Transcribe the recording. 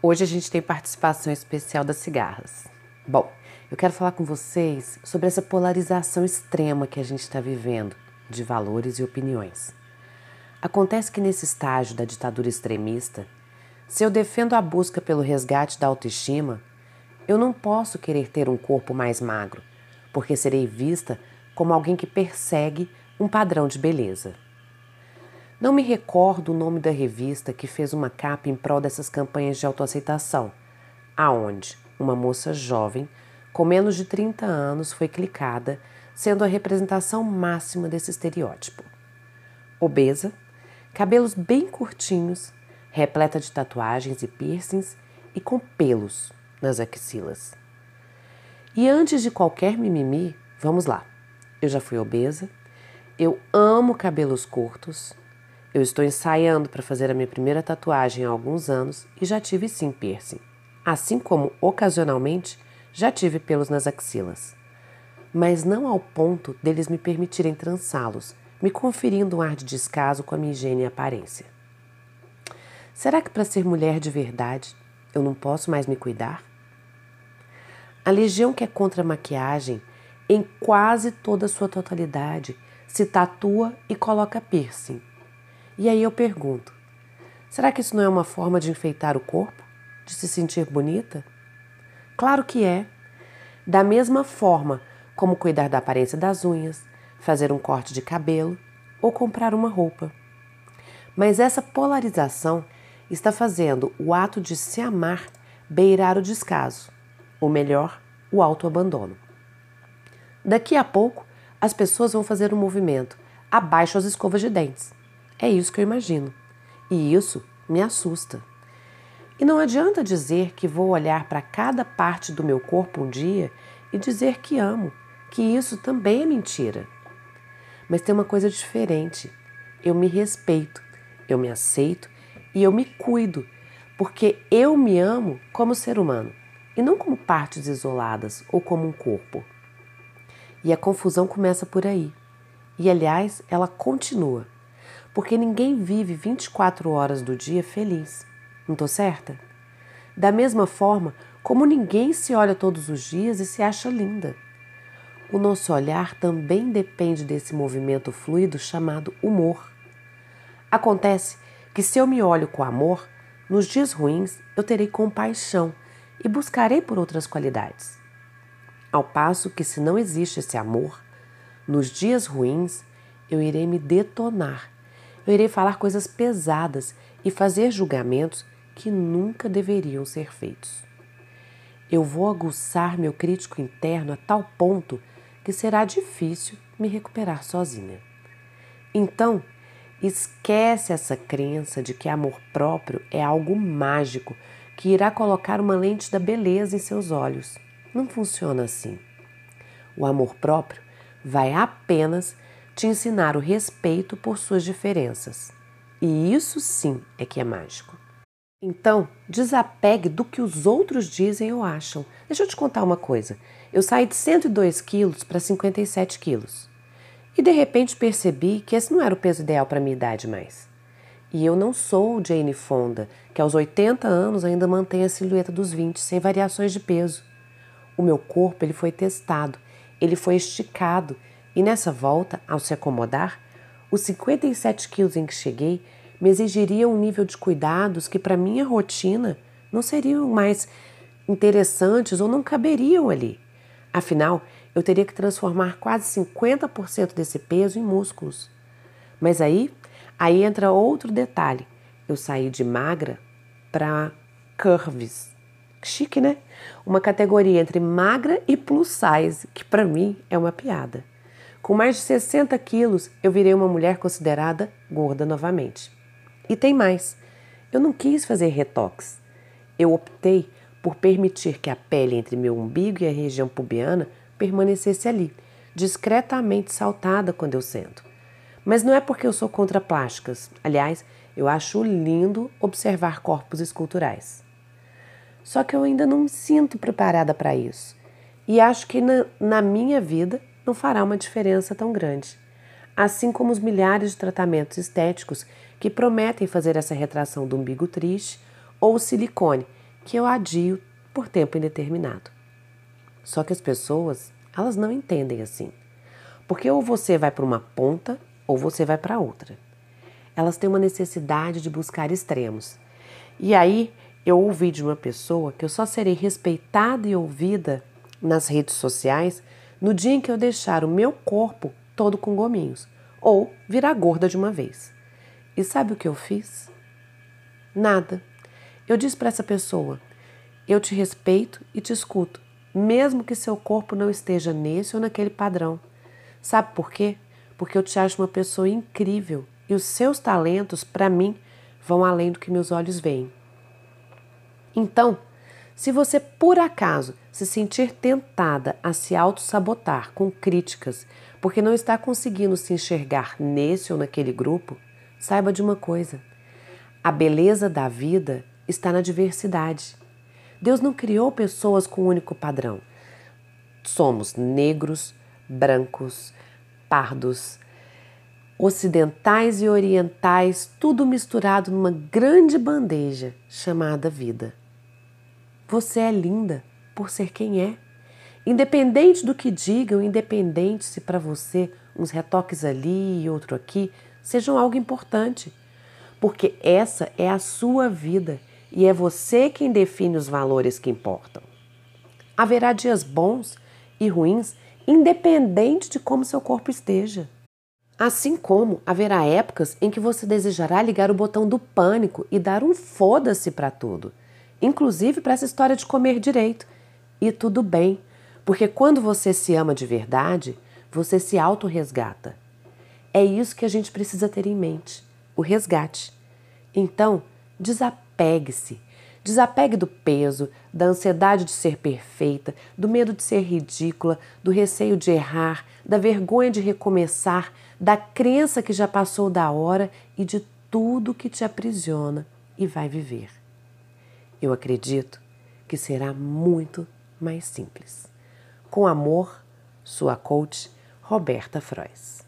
Hoje a gente tem participação especial das cigarras. Bom, eu quero falar com vocês sobre essa polarização extrema que a gente está vivendo de valores e opiniões. Acontece que nesse estágio da ditadura extremista, se eu defendo a busca pelo resgate da autoestima, eu não posso querer ter um corpo mais magro, porque serei vista como alguém que persegue um padrão de beleza. Não me recordo o nome da revista que fez uma capa em prol dessas campanhas de autoaceitação, aonde uma moça jovem, com menos de 30 anos, foi clicada, sendo a representação máxima desse estereótipo. Obesa, cabelos bem curtinhos, repleta de tatuagens e piercings e com pelos nas axilas. E antes de qualquer mimimi, vamos lá. Eu já fui obesa, eu amo cabelos curtos, eu estou ensaiando para fazer a minha primeira tatuagem há alguns anos e já tive sim piercing, assim como ocasionalmente já tive pelos nas axilas. Mas não ao ponto deles me permitirem trançá-los, me conferindo um ar de descaso com a minha higiene e aparência. Será que para ser mulher de verdade eu não posso mais me cuidar? A legião que é contra a maquiagem, em quase toda a sua totalidade, se tatua e coloca piercing e aí eu pergunto: será que isso não é uma forma de enfeitar o corpo? De se sentir bonita? Claro que é. Da mesma forma como cuidar da aparência das unhas, fazer um corte de cabelo ou comprar uma roupa. Mas essa polarização está fazendo o ato de se amar beirar o descaso, ou melhor, o autoabandono. Daqui a pouco, as pessoas vão fazer um movimento abaixo as escovas de dentes. É isso que eu imagino. E isso me assusta. E não adianta dizer que vou olhar para cada parte do meu corpo um dia e dizer que amo, que isso também é mentira. Mas tem uma coisa diferente. Eu me respeito, eu me aceito e eu me cuido, porque eu me amo como ser humano e não como partes isoladas ou como um corpo. E a confusão começa por aí. E aliás, ela continua porque ninguém vive 24 horas do dia feliz. Não estou certa? Da mesma forma como ninguém se olha todos os dias e se acha linda. O nosso olhar também depende desse movimento fluido chamado humor. Acontece que se eu me olho com amor, nos dias ruins eu terei compaixão e buscarei por outras qualidades. Ao passo que, se não existe esse amor, nos dias ruins eu irei me detonar eu irei falar coisas pesadas e fazer julgamentos que nunca deveriam ser feitos. Eu vou aguçar meu crítico interno a tal ponto que será difícil me recuperar sozinha. Então, esquece essa crença de que amor próprio é algo mágico que irá colocar uma lente da beleza em seus olhos. Não funciona assim. O amor próprio vai apenas te ensinar o respeito por suas diferenças. E isso sim é que é mágico. Então, desapegue do que os outros dizem ou acham. Deixa eu te contar uma coisa. Eu saí de 102 quilos para 57 quilos. E de repente percebi que esse não era o peso ideal para minha idade mais. E eu não sou Jane Fonda, que aos 80 anos ainda mantém a silhueta dos 20, sem variações de peso. O meu corpo ele foi testado, ele foi esticado e nessa volta, ao se acomodar, os 57 quilos em que cheguei me exigiriam um nível de cuidados que, para minha rotina, não seriam mais interessantes ou não caberiam ali. Afinal, eu teria que transformar quase 50% desse peso em músculos. Mas aí, aí entra outro detalhe. Eu saí de magra para curves. Chique, né? Uma categoria entre magra e plus size, que para mim é uma piada. Com mais de 60 quilos, eu virei uma mulher considerada gorda novamente. E tem mais: eu não quis fazer retox. Eu optei por permitir que a pele entre meu umbigo e a região pubiana permanecesse ali, discretamente saltada quando eu sento. Mas não é porque eu sou contra plásticas. Aliás, eu acho lindo observar corpos esculturais. Só que eu ainda não me sinto preparada para isso. E acho que na, na minha vida não fará uma diferença tão grande. Assim como os milhares de tratamentos estéticos que prometem fazer essa retração do umbigo triste ou o silicone, que eu adio por tempo indeterminado. Só que as pessoas, elas não entendem assim. Porque ou você vai para uma ponta ou você vai para outra. Elas têm uma necessidade de buscar extremos. E aí eu ouvi de uma pessoa que eu só serei respeitada e ouvida nas redes sociais no dia em que eu deixar o meu corpo todo com gominhos ou virar gorda de uma vez. E sabe o que eu fiz? Nada. Eu disse para essa pessoa: eu te respeito e te escuto, mesmo que seu corpo não esteja nesse ou naquele padrão. Sabe por quê? Porque eu te acho uma pessoa incrível e os seus talentos, para mim, vão além do que meus olhos veem. Então, se você por acaso se sentir tentada a se auto-sabotar com críticas porque não está conseguindo se enxergar nesse ou naquele grupo, saiba de uma coisa: a beleza da vida está na diversidade. Deus não criou pessoas com um único padrão. Somos negros, brancos, pardos, ocidentais e orientais, tudo misturado numa grande bandeja chamada vida. Você é linda por ser quem é. Independente do que digam, independente se para você uns retoques ali e outro aqui sejam algo importante, porque essa é a sua vida e é você quem define os valores que importam. Haverá dias bons e ruins, independente de como seu corpo esteja. Assim como haverá épocas em que você desejará ligar o botão do pânico e dar um foda-se para tudo, inclusive para essa história de comer direito. E tudo bem, porque quando você se ama de verdade, você se autorresgata. É isso que a gente precisa ter em mente: o resgate. Então, desapegue-se. Desapegue do peso, da ansiedade de ser perfeita, do medo de ser ridícula, do receio de errar, da vergonha de recomeçar, da crença que já passou da hora e de tudo que te aprisiona e vai viver. Eu acredito que será muito mais simples. Com amor, sua coach Roberta Frois.